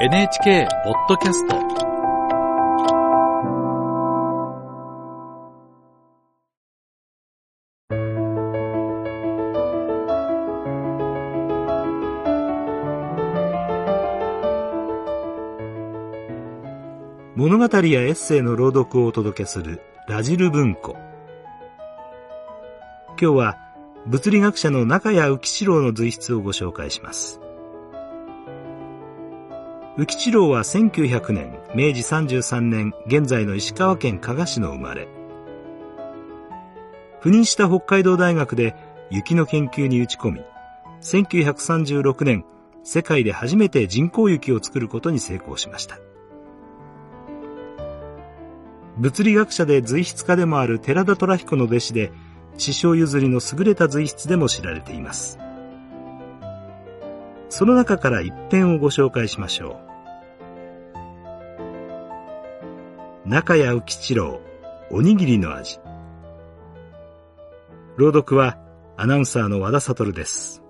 NHK ポッドキャスト。物語やエッセイの朗読をお届けするラジル文庫。今日は物理学者の中谷浮四郎の随筆をご紹介します。浮四郎は1900年明治33年現在の石川県加賀市の生まれ。赴任した北海道大学で雪の研究に打ち込み1936年世界で初めて人工雪を作ることに成功しました。物理学者で随筆家でもある寺田虎彦の弟子で師匠譲りの優れた随筆でも知られています。その中から一編をご紹介しましょう。中谷浮吉郎おにぎりの味。朗読はアナウンサーの和田悟です。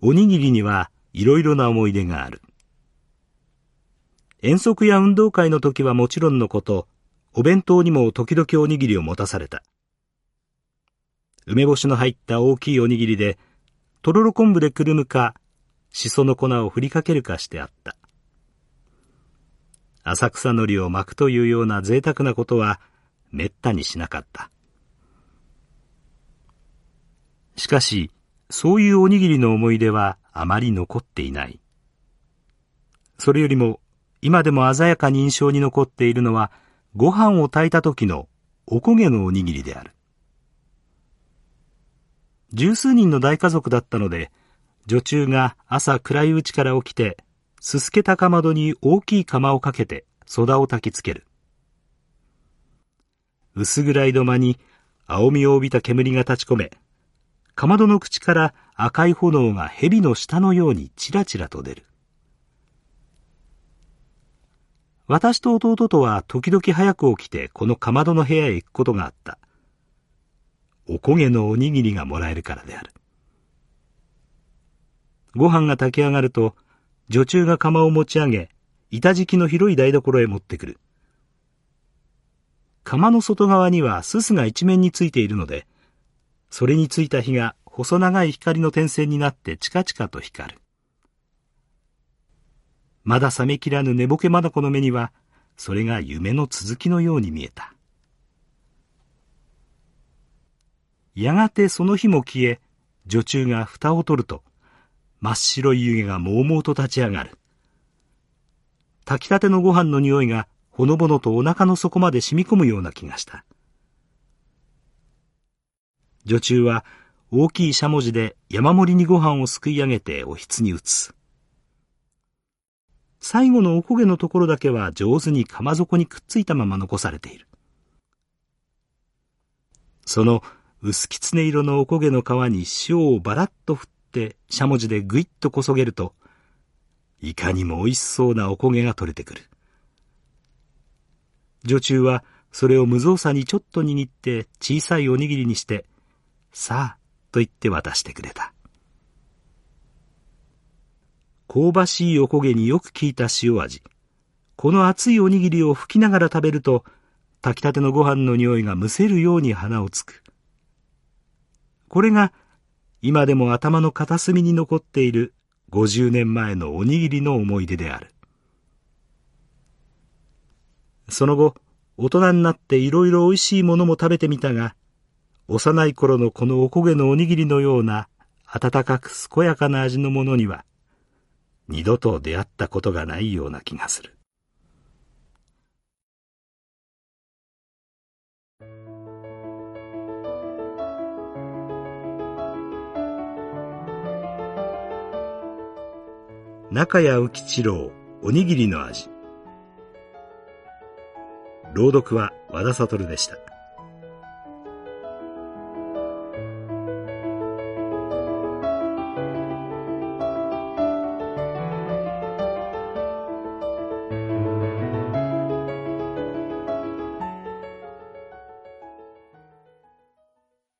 おにぎりにはいろいろな思い出がある。遠足や運動会の時はもちろんのことお弁当にも時々おにぎりを持たされた。梅干しの入った大きいおにぎりで、とろろ昆布でくるむか、しその粉を振りかけるかしてあった。浅草海苔を巻くというような贅沢なことは、めったにしなかった。しかし、そういうおにぎりの思い出はあまり残っていない。それよりも、今でも鮮やかに印象に残っているのは、ご飯を炊いた時のおこげのおにぎりである。十数人の大家族だったので、女中が朝暗いうちから起きて、すすけたかまどに大きい釜をかけて、ソダを焚きつける。薄暗い土間に青みを帯びた煙が立ち込め、かまどの口から赤い炎が蛇の下のようにちらちらと出る。私と弟とは時々早く起きてこのかまどの部屋へ行くことがあった。おこげのおにぎりがもらえるからである。ご飯が炊き上がると、女中が釜を持ち上げ、板敷きの広い台所へ持ってくる。釜の外側にはすすが一面についているので、それについた火が細長い光の点線になってチカチカと光る。まだ冷めきらぬ寝ぼけ眼の目には、それが夢の続きのように見えた。やがてその日も消え、女中が蓋を取ると、真っ白い湯気がもうもうと立ち上がる。炊きたてのご飯の匂いがほのぼのとお腹の底まで染み込むような気がした。女中は大きいしゃもじで山盛りにご飯をすくい上げておひつに移す。最後のおこげのところだけは上手に釜底にくっついたまま残されている。その薄きつね色のおこげの皮に塩をバラッと振ってしゃもじでぐいっとこそげると、いかにも美味しそうなおこげが取れてくる。女中はそれを無造作にちょっと握って小さいおにぎりにして、さあ、と言って渡してくれた。香ばしいおこげによく効いた塩味。この熱いおにぎりを吹きながら食べると、炊きたてのご飯の匂いがむせるように鼻をつく。これが、今でも頭の片隅に残っている50年前のおにぎりの思い出である。その後、大人になっていろいろ美味しいものも食べてみたが、幼い頃のこのおこげのおにぎりのような温かく健やかな味のものには、二度と出会ったことがないような気がする。中谷浮吉郎おにぎりの味朗読は和田悟でした。